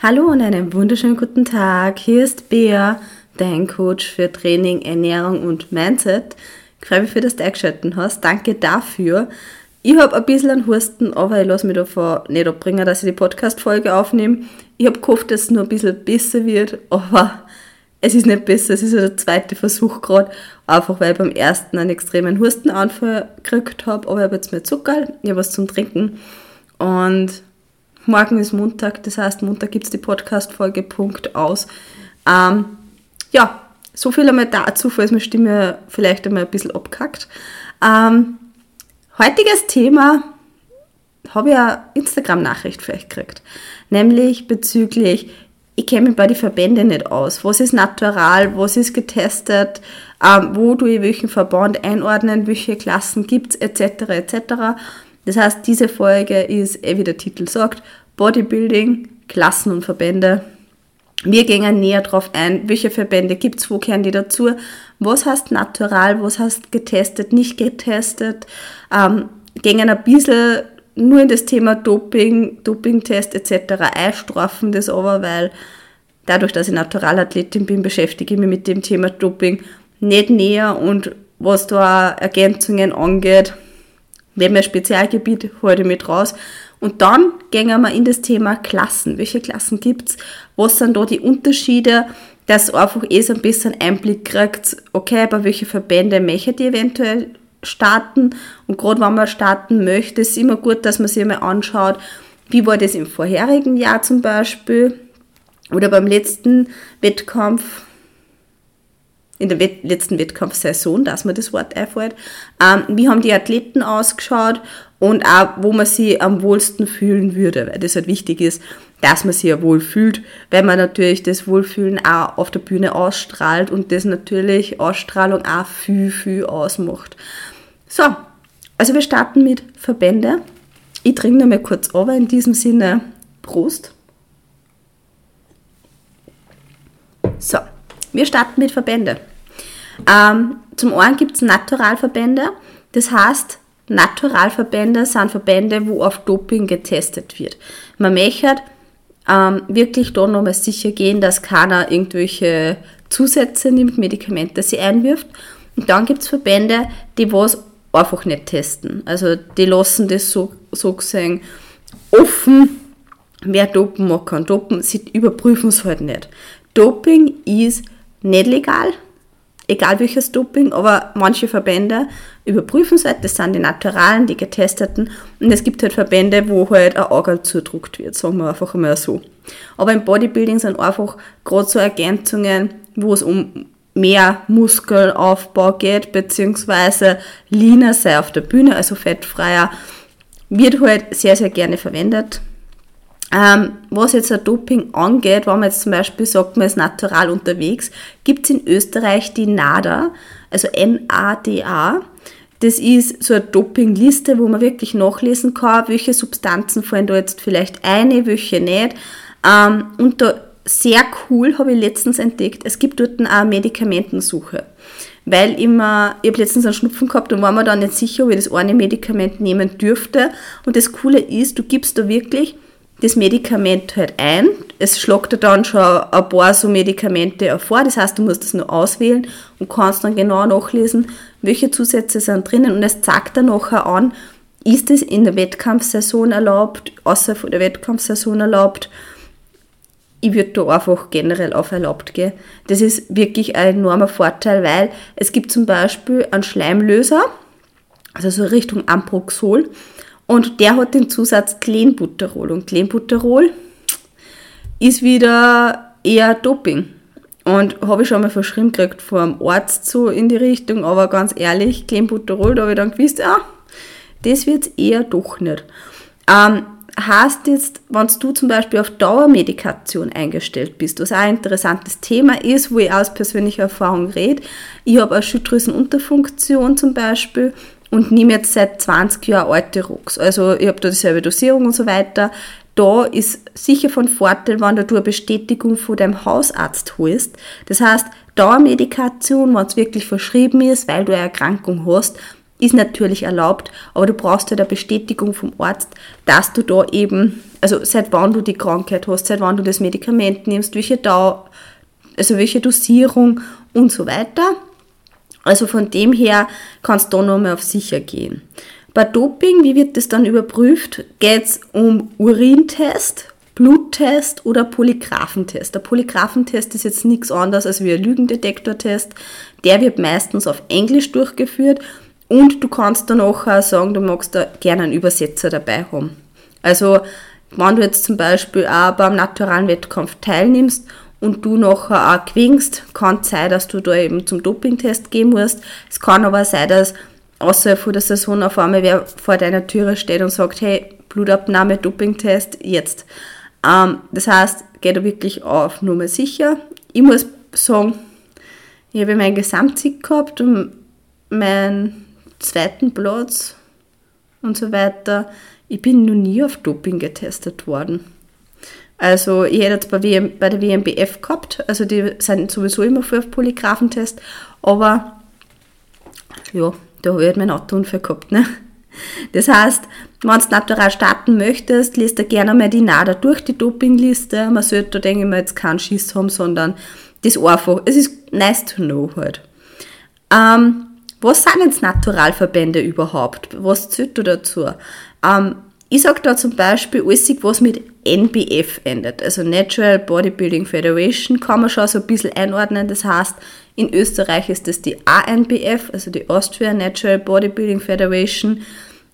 Hallo und einen wunderschönen guten Tag. Hier ist Bea, dein Coach für Training, Ernährung und Mindset. Ich freue mich, für das du eingeschaltet hast. Danke dafür. Ich habe ein bisschen einen Husten, aber ich lasse mich davon nicht abbringen, dass ich die Podcast-Folge aufnehme. Ich habe gehofft, dass es nur ein bisschen besser wird, aber es ist nicht besser. Es ist ja der zweite Versuch gerade, einfach weil ich beim ersten einen extremen Hustenanfall gekriegt habe. Aber ich habe jetzt mehr Zucker, ich habe was zum Trinken und Morgen ist Montag, das heißt, Montag gibt es die Podcast-Folge, Punkt aus. Ähm, ja, so viel einmal dazu, falls meine Stimme vielleicht einmal ein bisschen abkackt. Ähm, heutiges Thema habe ich eine Instagram-Nachricht euch gekriegt, nämlich bezüglich, ich kenne mich bei den Verbänden nicht aus. Was ist natural, was ist getestet, ähm, wo du ich welchen Verband einordnen, welche Klassen gibt es, etc. etc. Das heißt, diese Folge ist, eh wie der Titel sagt, Bodybuilding, Klassen und Verbände. Wir gehen näher darauf ein, welche Verbände gibt es, wo kehren die dazu, was heißt natural, was heißt getestet, nicht getestet, ähm, gehen ein bisschen nur in das Thema Doping, Dopingtest etc. einstrafen das aber, weil dadurch, dass ich Naturalathletin bin, beschäftige ich mich mit dem Thema Doping nicht näher und was da Ergänzungen angeht, Neben mein Spezialgebiet halte ich mit raus. Und dann gehen wir in das Thema Klassen. Welche Klassen gibt es? Was sind da die Unterschiede? Dass ihr einfach eh so ein bisschen Einblick kriegt, okay, bei welchen Verbände möchtet ihr eventuell starten? Und gerade wenn man starten möchte, ist immer gut, dass man sich mal anschaut, wie war das im vorherigen Jahr zum Beispiel oder beim letzten Wettkampf, in der letzten Wettkampfsaison, dass mir das Wort einfällt. Ähm, wie haben die Athleten ausgeschaut und auch, wo man sie am wohlsten fühlen würde, weil das halt wichtig ist, dass man sich ja wohl fühlt, weil man natürlich das Wohlfühlen auch auf der Bühne ausstrahlt und das natürlich Ausstrahlung auch viel, viel ausmacht. So, also wir starten mit Verbände. Ich trinke nochmal kurz aber in diesem Sinne Prost. So, wir starten mit Verbände. Ähm, zum einen gibt es Naturalverbände, das heißt, Naturalverbände sind Verbände, wo auf Doping getestet wird. Man möchte ähm, wirklich da nochmal sicher gehen, dass keiner irgendwelche Zusätze nimmt, Medikamente sie einwirft. Und dann gibt es Verbände, die was einfach nicht testen. Also die lassen das so, so gesehen offen, wer dopen mag, kann dopen, sie überprüfen es halt nicht. Doping ist nicht legal, egal welches Doping, aber manche Verbände überprüfen es halt, das sind die naturalen, die getesteten und es gibt halt Verbände, wo halt ein Auge zudruckt wird, sagen wir einfach einmal so. Aber im Bodybuilding sind einfach gerade so Ergänzungen, wo es um mehr Muskelaufbau geht, beziehungsweise leaner sei auf der Bühne, also fettfreier, wird halt sehr, sehr gerne verwendet. Ähm, was jetzt ein Doping angeht, wenn man jetzt zum Beispiel sagt, man ist natural unterwegs, gibt es in Österreich die NADA, also N-A-D-A. Das ist so eine Dopingliste, wo man wirklich nachlesen kann, welche Substanzen fallen da jetzt vielleicht eine, welche nicht. Ähm, und da sehr cool habe ich letztens entdeckt, es gibt dort auch Medikamentensuche. Weil immer, ich habe letztens einen Schnupfen gehabt und war mir dann nicht sicher, ob ich das eine Medikament nehmen dürfte. Und das Coole ist, du gibst da wirklich das Medikament halt ein. Es schlagt dir dann schon ein paar so Medikamente vor. Das heißt, du musst das nur auswählen und kannst dann genau nachlesen, welche Zusätze sind drinnen. Und es zeigt dann nachher an, ist es in der Wettkampfsaison erlaubt, außer von der Wettkampfsaison erlaubt. Ich würde da einfach generell auf erlaubt gehen. Das ist wirklich ein enormer Vorteil, weil es gibt zum Beispiel einen Schleimlöser, also so Richtung Amproxol. Und der hat den Zusatz Clenbuterol. Und Clenbuterol ist wieder eher Doping. Und habe ich schon mal verschrieben gekriegt vom Arzt so in die Richtung, aber ganz ehrlich, Clenbuterol, da habe ich dann gewusst, ja, das wird eher doch nicht. Ähm, heißt jetzt, wenn du zum Beispiel auf Dauermedikation eingestellt bist, was auch ein interessantes Thema ist, wo ich aus persönlicher Erfahrung rede. Ich habe eine Schilddrüsenunterfunktion zum Beispiel und nehme jetzt seit 20 Jahren alte Rocks. Also ich habe da dieselbe Dosierung und so weiter. Da ist sicher von Vorteil, wenn du eine Bestätigung von deinem Hausarzt holst. Das heißt, Dauermedikation, wenn es wirklich verschrieben ist, weil du eine Erkrankung hast, ist natürlich erlaubt, aber du brauchst halt eine Bestätigung vom Arzt, dass du da eben, also seit wann du die Krankheit hast, seit wann du das Medikament nimmst, welche Dauer, also welche Dosierung und so weiter. Also von dem her kannst du da nochmal auf sicher gehen. Bei Doping, wie wird das dann überprüft? Geht es um Urintest, Bluttest oder Polygraphentest. Der Polygraphentest ist jetzt nichts anderes als wie ein Lügendetektortest. Der wird meistens auf Englisch durchgeführt und du kannst dann auch sagen, du magst da gerne einen Übersetzer dabei haben. Also, wenn du jetzt zum Beispiel auch beim naturalen Wettkampf teilnimmst und du nachher auch gewinnst, kann es sein, dass du da eben zum Dopingtest gehen musst. Es kann aber sein, dass außerhalb von der Saison auf einmal wer vor deiner Türe steht und sagt, hey, Blutabnahme, Dopingtest, jetzt. Ähm, das heißt, geh da wirklich auf Nummer sicher. Ich muss sagen, ich habe meinen Gesamtsieg gehabt und meinen zweiten Platz und so weiter. Ich bin noch nie auf Doping getestet worden. Also ich hätte jetzt bei, WM, bei der WMBF gehabt, also die sind sowieso immer für Polygraphentest, aber ja, da habe ich halt meinen Autounfall gehabt. Ne? Das heißt, wenn du natural starten möchtest, liest du gerne mal die NADA durch, die Dopingliste. Man sollte da, denke ich mal, jetzt keinen Schiss haben, sondern das einfach, es ist nice to know halt. Ähm, was sind jetzt Naturalverbände überhaupt? Was zählt da dazu? Ähm, ich sage da zum Beispiel alles, was mit NBF endet. Also Natural Bodybuilding Federation kann man schon so ein bisschen einordnen. Das heißt, in Österreich ist das die ANBF, also die Austria Natural Bodybuilding Federation.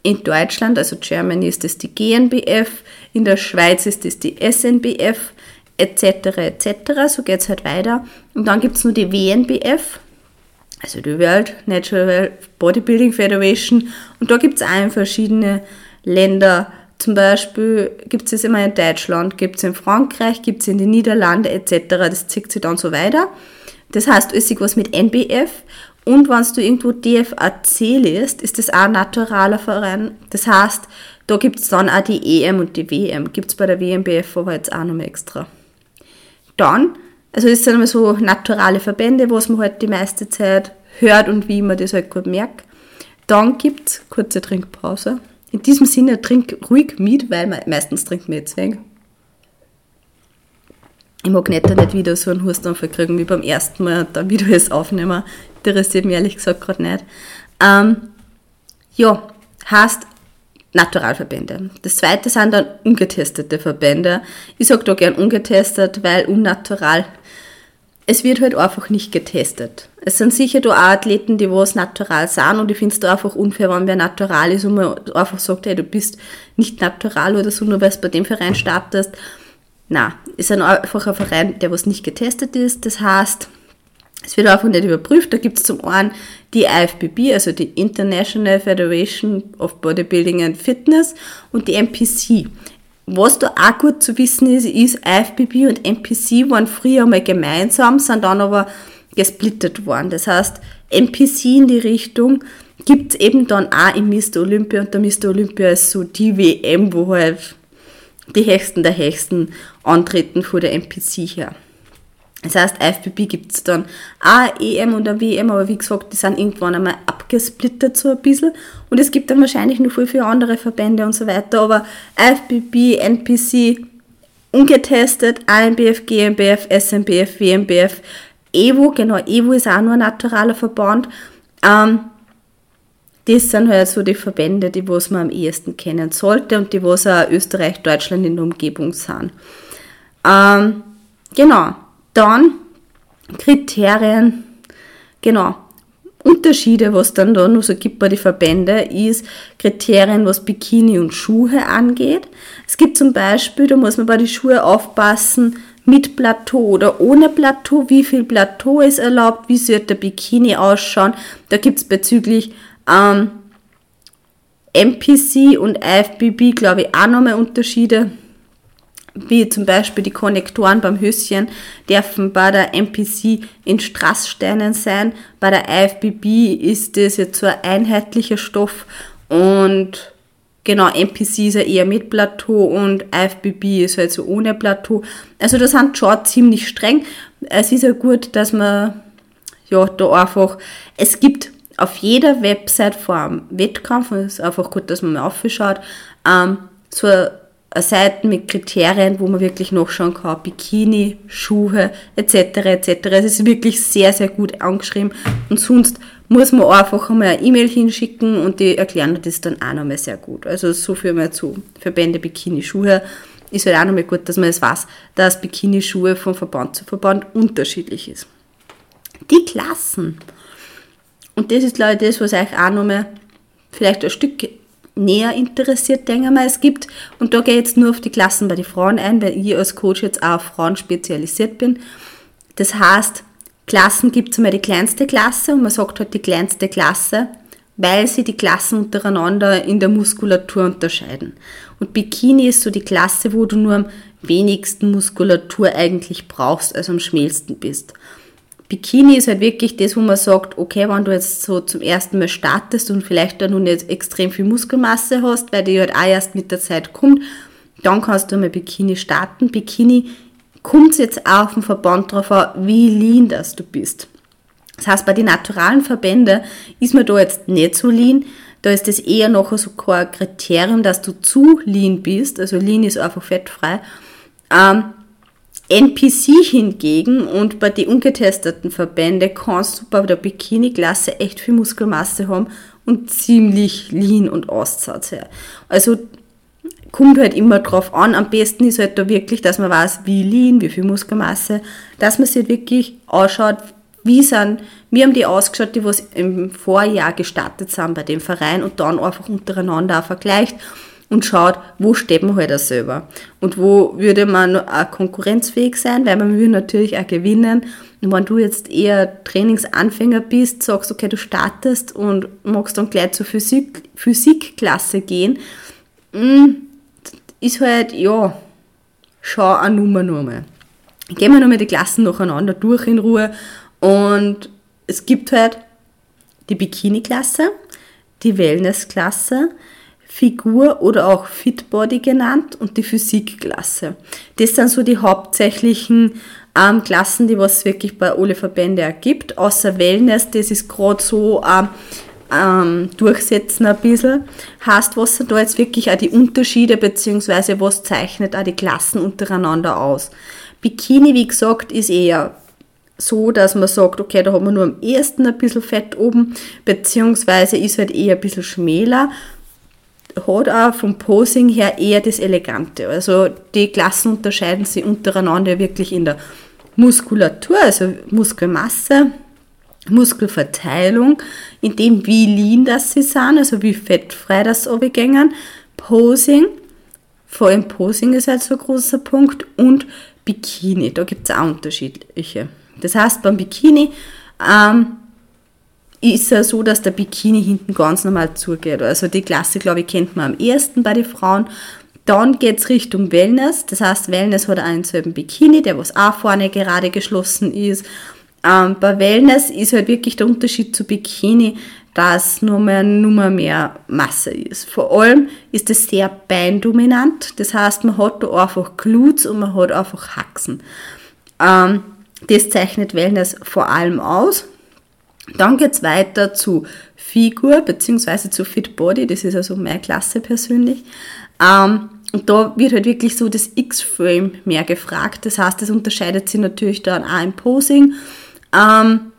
In Deutschland, also Germany, ist das die GNBF, in der Schweiz ist das die SNBF, etc. etc. So geht es halt weiter. Und dann gibt es nur die WNBF, also die World Natural Bodybuilding Federation. Und da gibt es auch verschiedene Länder. Zum Beispiel gibt es immer in Deutschland, gibt es in Frankreich, gibt es in den Niederlanden etc. Das zieht sich dann so weiter. Das heißt, es ist was mit NBF und wenn du irgendwo DFAC liest, ist das auch ein naturaler Verein. Das heißt, da gibt es dann auch die EM und die WM. Gibt es bei der WMBF aber jetzt auch noch mal extra. Dann, also das sind immer so naturale Verbände, was man halt die meiste Zeit hört und wie man das halt gut merkt. Dann gibt es kurze Trinkpause. In diesem Sinne, trink ruhig mit, weil meistens trinkt man jetzt weg. Ich mag nicht, nicht wieder so einen Hustenanfall kriegen wie beim ersten Mal dann wieder alles aufnehmen interessiert mich ehrlich gesagt gerade nicht. Ähm, ja, heißt Naturalverbände. Das zweite sind dann ungetestete Verbände. Ich sage da gern ungetestet, weil unnatural. Es wird halt einfach nicht getestet. Es sind sicher da auch Athleten, die was natural sind und ich finde es da einfach unfair, wenn wer natural ist und man einfach sagt, hey, du bist nicht natural oder so, nur weil du bei dem Verein startest. Na, ist einfach ein Verein, der was nicht getestet ist. Das heißt, es wird einfach nicht überprüft. Da gibt es zum einen die IFBB, also die International Federation of Bodybuilding and Fitness und die NPC. Was da auch gut zu wissen ist, ist, IFBB und NPC waren früher mal gemeinsam, sind dann aber gesplittet worden. Das heißt, NPC in die Richtung gibt es eben dann auch im Mr. Olympia und der Mr. Olympia ist so die WM, wo halt die Hechsten der Hechsten antreten vor der NPC her. Das heißt, IFBB gibt es dann auch EM und eine WM, aber wie gesagt, die sind irgendwann einmal abgesplittet so ein bisschen. Und es gibt dann wahrscheinlich noch viel, viele andere Verbände und so weiter. Aber IFBB, NPC, ungetestet, ANBF, GmbF, SNBF, WMBF, EVO, genau, EVO ist auch nur ein naturaler Verband. Ähm, das sind halt so die Verbände, die was man am ehesten kennen sollte und die was auch Österreich, Deutschland in der Umgebung sind. Ähm, genau. Dann Kriterien, genau. Unterschiede, was dann da noch so gibt bei den Verbänden, ist Kriterien, was Bikini und Schuhe angeht. Es gibt zum Beispiel, da muss man bei den Schuhen aufpassen, mit Plateau oder ohne Plateau, wie viel Plateau ist erlaubt, wie sollte der Bikini ausschauen. Da gibt es bezüglich ähm, MPC und IFBB, glaube ich, auch nochmal Unterschiede wie zum Beispiel die Konnektoren beim Höschen, dürfen bei der MPC in Strasssteinen sein. Bei der IFBB ist das jetzt so ein einheitlicher Stoff und genau, MPC ist ja eher mit Plateau und IFBB ist halt so ohne Plateau. Also das sind schon ziemlich streng. Es ist ja gut, dass man ja da einfach, es gibt auf jeder Website vor einem Wettkampf, es ist einfach gut, dass man mal aufschaut, ähm, so eine Seiten mit Kriterien, wo man wirklich nachschauen kann, Bikini, Schuhe etc. etc. Es ist wirklich sehr, sehr gut angeschrieben und sonst muss man einfach einmal eine E-Mail hinschicken und die erklären das dann auch nochmal sehr gut. Also so viel mal zu Verbände Bikini, Schuhe ist halt auch nochmal gut, dass man es weiß, dass Bikini-Schuhe von Verband zu Verband unterschiedlich ist. Die Klassen. Und das ist, glaube ich, das, was euch auch nochmal vielleicht ein Stück näher interessiert, denke ich mal. Es gibt, und da gehe ich jetzt nur auf die Klassen bei den Frauen ein, weil ich als Coach jetzt auch auf Frauen spezialisiert bin. Das heißt, Klassen gibt es einmal die kleinste Klasse und man sagt halt die kleinste Klasse, weil sie die Klassen untereinander in der Muskulatur unterscheiden. Und Bikini ist so die Klasse, wo du nur am wenigsten Muskulatur eigentlich brauchst, also am schmälsten bist. Bikini ist halt wirklich das, wo man sagt, okay, wenn du jetzt so zum ersten Mal startest und vielleicht da noch nicht extrem viel Muskelmasse hast, weil die halt auch erst mit der Zeit kommt, dann kannst du mal Bikini starten. Bikini kommt jetzt auch auf den Verband drauf an, wie lean das du bist. Das heißt, bei den naturalen Verbänden ist man da jetzt nicht so lean. Da ist das eher noch so kein Kriterium, dass du zu lean bist. Also lean ist einfach fettfrei. Ähm, NPC hingegen und bei den ungetesteten Verbänden kannst du bei der Bikini-Klasse echt viel Muskelmasse haben und ziemlich lean und Aussatz her. Also kommt halt immer drauf an. Am besten ist halt da wirklich, dass man weiß, wie lean, wie viel Muskelmasse, dass man sich halt wirklich anschaut, wie sind, wie haben die ausgeschaut, die was im Vorjahr gestartet sind bei dem Verein und dann einfach untereinander auch vergleicht und schaut, wo steht man halt auch selber und wo würde man auch konkurrenzfähig sein, weil man will natürlich auch gewinnen. Und wenn du jetzt eher Trainingsanfänger bist, sagst, okay, du startest und magst dann gleich zur Physik, Physikklasse gehen, mm, ist halt, ja, schau eine Nummer nur mal. Gehen wir nochmal die Klassen nacheinander durch in Ruhe und es gibt halt die Bikini-Klasse, die Wellness-Klasse, Figur oder auch Fitbody genannt und die Physikklasse. Das sind so die hauptsächlichen ähm, Klassen, die was wirklich bei alle Verbände ergibt. Außer Wellness, das ist gerade so ähm, ähm, durchsetzen ein bisschen. Heißt, was sind da jetzt wirklich auch die Unterschiede, beziehungsweise was zeichnet auch die Klassen untereinander aus? Bikini, wie gesagt, ist eher so, dass man sagt, okay, da hat man nur am ersten ein bisschen Fett oben, beziehungsweise ist halt eher ein bisschen schmäler hat auch vom Posing her eher das Elegante. Also die Klassen unterscheiden sich untereinander wirklich in der Muskulatur, also Muskelmasse, Muskelverteilung, in dem wie lean das sie sind, also wie fettfrei das runtergängen, Posing, vor allem Posing ist halt so ein großer Punkt und Bikini, da gibt es auch unterschiedliche. Das heißt, beim Bikini ähm, ist es so, dass der Bikini hinten ganz normal zugeht. Also die Klasse, glaube ich, kennt man am ersten bei den Frauen. Dann geht es Richtung Wellness. Das heißt, Wellness hat einen selben Bikini, der was auch vorne gerade geschlossen ist. Ähm, bei Wellness ist halt wirklich der Unterschied zu Bikini, dass nur mehr, nur mehr Masse ist. Vor allem ist es sehr beindominant. Das heißt, man hat da einfach Glutes und man hat einfach Haxen. Ähm, das zeichnet Wellness vor allem aus. Dann geht es weiter zu Figur bzw. zu Fit Body, das ist also meine Klasse persönlich. Ähm, und da wird halt wirklich so das X-Frame mehr gefragt. Das heißt, das unterscheidet sich natürlich dann auch im Posing. Ähm,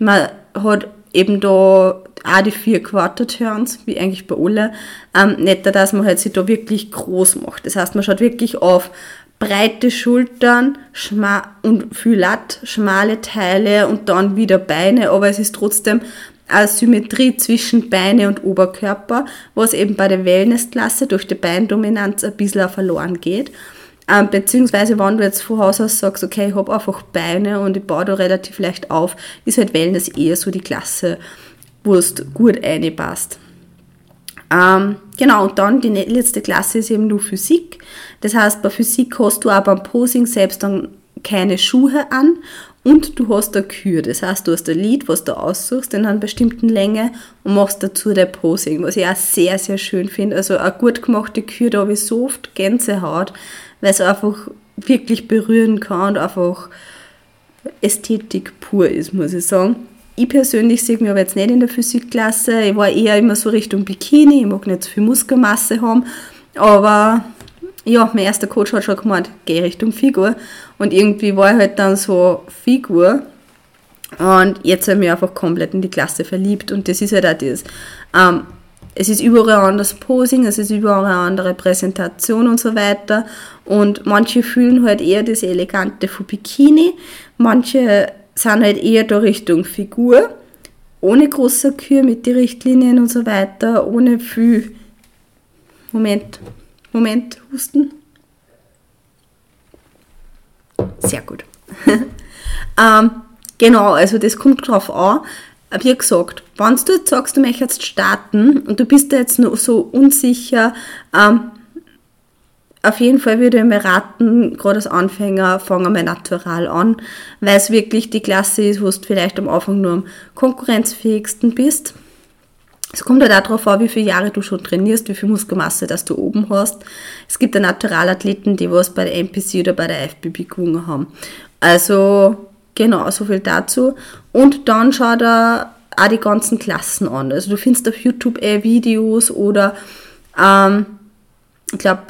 man hat eben da auch die vier Quarter Turns, wie eigentlich bei alle. Ähm, nicht, dass man halt sich da wirklich groß macht. Das heißt, man schaut wirklich auf breite Schultern und viel Latt, schmale Teile und dann wieder Beine, aber es ist trotzdem eine Symmetrie zwischen Beine und Oberkörper, was eben bei der Wellnessklasse durch die Beindominanz ein bisschen verloren geht. Ähm, beziehungsweise, wenn du jetzt von Haus aus sagst, okay, ich habe einfach Beine und ich baue da relativ leicht auf, ist halt Wellness eher so die Klasse, wo es gut reinpasst. Ähm, genau, und dann die letzte Klasse ist eben nur Physik. Das heißt, bei Physik hast du aber beim Posing selbst dann keine Schuhe an und du hast eine Kür. Das heißt, du hast ein Lied, was du aussuchst in einer bestimmten Länge und machst dazu dein Posing, was ich auch sehr, sehr schön finde. Also eine gut gemachte Kür, da habe ich so oft Gänsehaut, weil es einfach wirklich berühren kann und einfach Ästhetik pur ist, muss ich sagen. Ich persönlich sehe mich aber jetzt nicht in der Physikklasse. Ich war eher immer so Richtung Bikini. Ich mag nicht so viel Muskelmasse haben. Aber ja, mein erster Coach hat schon gemeint, geh Richtung Figur. Und irgendwie war ich halt dann so Figur. Und jetzt habe ich mich einfach komplett in die Klasse verliebt. Und das ist halt auch das. Ähm, es ist überall anders Posing, es ist überall eine andere Präsentation und so weiter. Und manche fühlen halt eher das Elegante von Bikini, manche sind halt eher da Richtung Figur, ohne großer Kür mit den Richtlinien und so weiter, ohne viel. Moment, Moment, Husten. Sehr gut. ähm, genau, also das kommt drauf an wie gesagt, wenn du jetzt sagst, du möchtest starten und du bist da jetzt noch so unsicher, ähm, auf jeden Fall würde ich mir raten, gerade als Anfänger, fange mal natural an, weil es wirklich die Klasse ist, wo du vielleicht am Anfang nur am konkurrenzfähigsten bist. Es kommt halt auch darauf an, wie viele Jahre du schon trainierst, wie viel Muskelmasse dass du oben hast. Es gibt ja Naturalathleten, die was bei der NPC oder bei der FBB gewonnen haben. Also Genau, so viel dazu. Und dann schau da auch die ganzen Klassen an. Also du findest auf YouTube eh Videos oder ähm, ich glaube,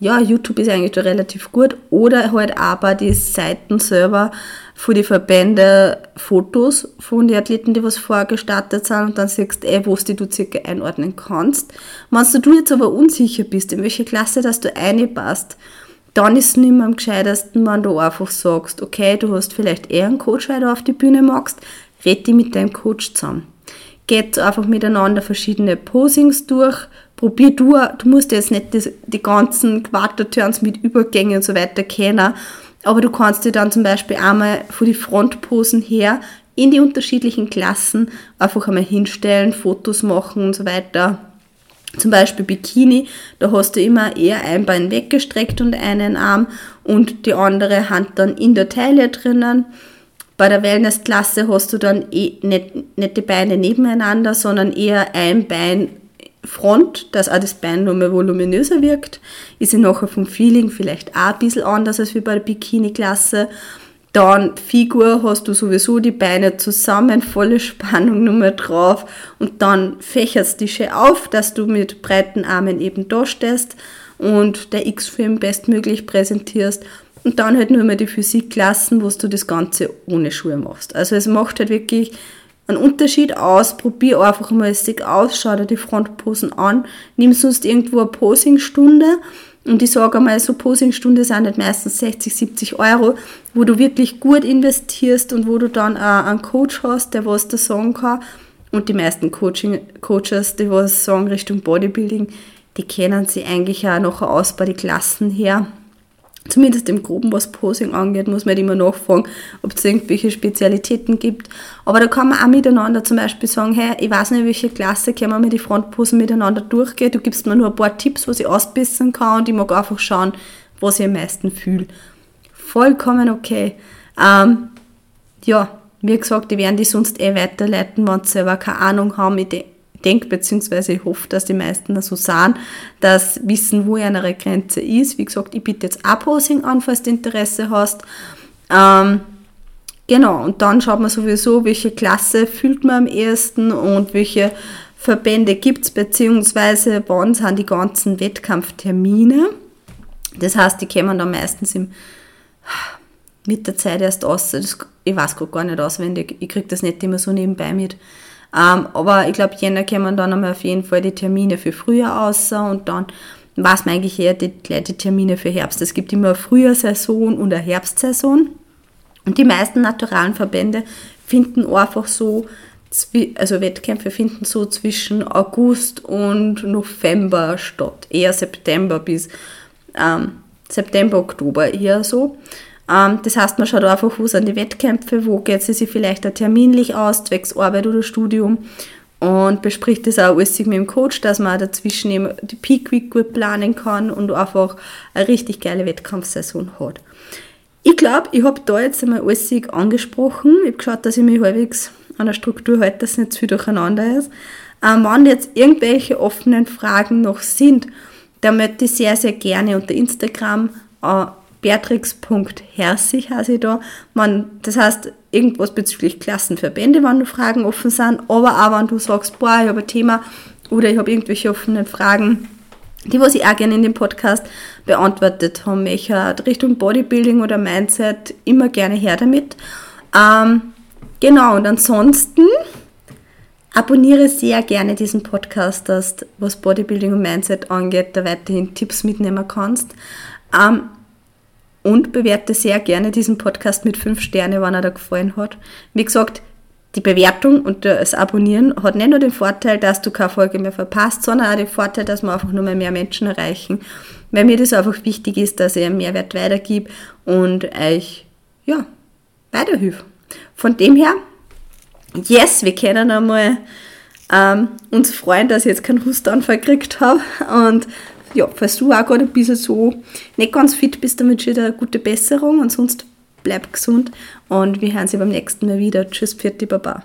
ja, YouTube ist eigentlich relativ gut. Oder halt bei die Seiten selber für die Verbände Fotos von den Athleten, die was vorgestartet sind und dann siehst du eh, wo du du circa einordnen kannst. Wenn du jetzt aber unsicher bist, in welche Klasse dass du reinpasst, dann ist es nicht mehr am gescheitesten, wenn du einfach sagst, okay, du hast vielleicht eher einen Coach, weil du auf die Bühne magst, red dich mit deinem Coach zusammen. Geht einfach miteinander verschiedene Posings durch, probier du, du musst jetzt nicht die, die ganzen Quarter-Turns mit Übergängen und so weiter kennen, aber du kannst dir dann zum Beispiel einmal von die Frontposen her in die unterschiedlichen Klassen einfach einmal hinstellen, Fotos machen und so weiter zum Beispiel Bikini, da hast du immer eher ein Bein weggestreckt und einen Arm und die andere Hand dann in der Taille drinnen. Bei der Wellnessklasse hast du dann eh nicht, nicht die Beine nebeneinander, sondern eher ein Bein Front, dass auch das Bein noch mehr voluminöser wirkt. Ist ja nachher vom Feeling vielleicht auch ein bisschen anders als wie bei der Bikini-Klasse. Dann Figur hast du sowieso die Beine zusammen, volle Spannung nur drauf und dann fächerst du dich schön auf, dass du mit breiten Armen eben da stehst und der X-Film bestmöglich präsentierst und dann halt nur mehr die Physikklassen, wo du das Ganze ohne Schuhe machst. Also es macht halt wirklich einen Unterschied aus, probier einfach mal es aus, schau dir die Frontposen an, nimm sonst irgendwo eine Posingstunde. Und ich sage einmal, so Posingstunde sind nicht meistens 60, 70 Euro, wo du wirklich gut investierst und wo du dann auch einen Coach hast, der was da sagen kann. Und die meisten Coaching, Coaches, die was sagen Richtung Bodybuilding, die kennen sie eigentlich auch noch aus bei den Klassen her zumindest im Groben, was Posing angeht, muss man halt immer nachfragen, ob es irgendwelche Spezialitäten gibt. Aber da kann man auch miteinander zum Beispiel sagen, hey, ich weiß nicht, welche Klasse, können wir mit die Frontposen miteinander durchgehen, du gibst mir nur ein paar Tipps, was ich ausbessern kann und ich mag einfach schauen, was ich am meisten fühle. Vollkommen okay. Ähm, ja, wie gesagt, die werden die sonst eh weiterleiten, wenn sie selber keine Ahnung haben. Ich denke, beziehungsweise ich hoffe, dass die meisten so sind, dass wissen, wo eine Grenze ist. Wie gesagt, ich biete jetzt auch Posing an, falls du Interesse hast. Ähm, genau, und dann schaut man sowieso, welche Klasse fühlt man am ersten und welche Verbände gibt es, beziehungsweise wann sind die ganzen Wettkampftermine. Das heißt, die kommen dann meistens im, mit der Zeit erst aus. Das, ich weiß gar nicht auswendig. Ich kriege das nicht immer so nebenbei mit. Ähm, aber ich glaube, Jänner kommen dann einmal auf jeden Fall die Termine für Frühjahr aus und dann weiß man eigentlich eher die, gleich die Termine für Herbst. Es gibt immer eine Frühjahrsaison und eine Herbstsaison. Und die meisten naturalen Verbände finden einfach so, also Wettkämpfe finden so zwischen August und November statt. Eher September bis ähm, September, Oktober eher so. Ähm, das heißt, man schaut einfach, wo sind die Wettkämpfe, wo geht sie sich vielleicht auch terminlich aus, zwecks Arbeit oder Studium und bespricht das auch alles mit dem Coach, dass man dazwischen eben die Peak Week gut planen kann und einfach eine richtig geile Wettkampfsaison hat. Ich glaube, ich habe da jetzt einmal alles angesprochen. Ich habe geschaut, dass ich mich halbwegs an der Struktur halte, dass nicht zu viel durcheinander ist. Ähm, wenn jetzt irgendwelche offenen Fragen noch sind, dann möchte ich sehr, sehr gerne unter Instagram äh, Beatrix.herzig heiße ich da. Man, das heißt, irgendwas bezüglich Klassenverbände, wenn du Fragen offen sind, aber auch wenn du sagst, boah, ich habe ein Thema oder ich habe irgendwelche offenen Fragen, die was ich auch gerne in dem Podcast beantwortet haben möchte, Richtung Bodybuilding oder Mindset, immer gerne her damit. Ähm, genau, und ansonsten abonniere sehr gerne diesen Podcast, dass du, was Bodybuilding und Mindset angeht, da weiterhin Tipps mitnehmen kannst. Ähm, und bewerte sehr gerne diesen Podcast mit 5 Sterne, wenn er dir gefallen hat. Wie gesagt, die Bewertung und das Abonnieren hat nicht nur den Vorteil, dass du keine Folge mehr verpasst, sondern auch den Vorteil, dass wir einfach nur mehr, mehr Menschen erreichen. Weil mir das einfach wichtig ist, dass ich einen Mehrwert weitergebe und euch, ja, weiterhilfe. Von dem her, yes, wir können einmal ähm, uns freuen, dass ich jetzt keinen Hustanfall gekriegt habe und ja, falls du auch gerade ein bisschen so nicht ganz fit bist, dann ich dir eine gute Besserung und sonst bleib gesund und wir hören sie beim nächsten Mal wieder. Tschüss, Pfiat, Baba.